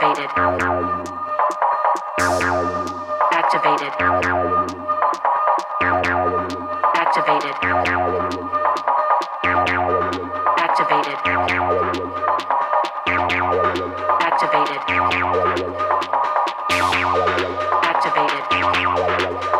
Activated. Activated. Activated. Activated. Activated. Activated.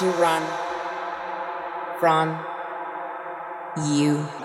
You run from you.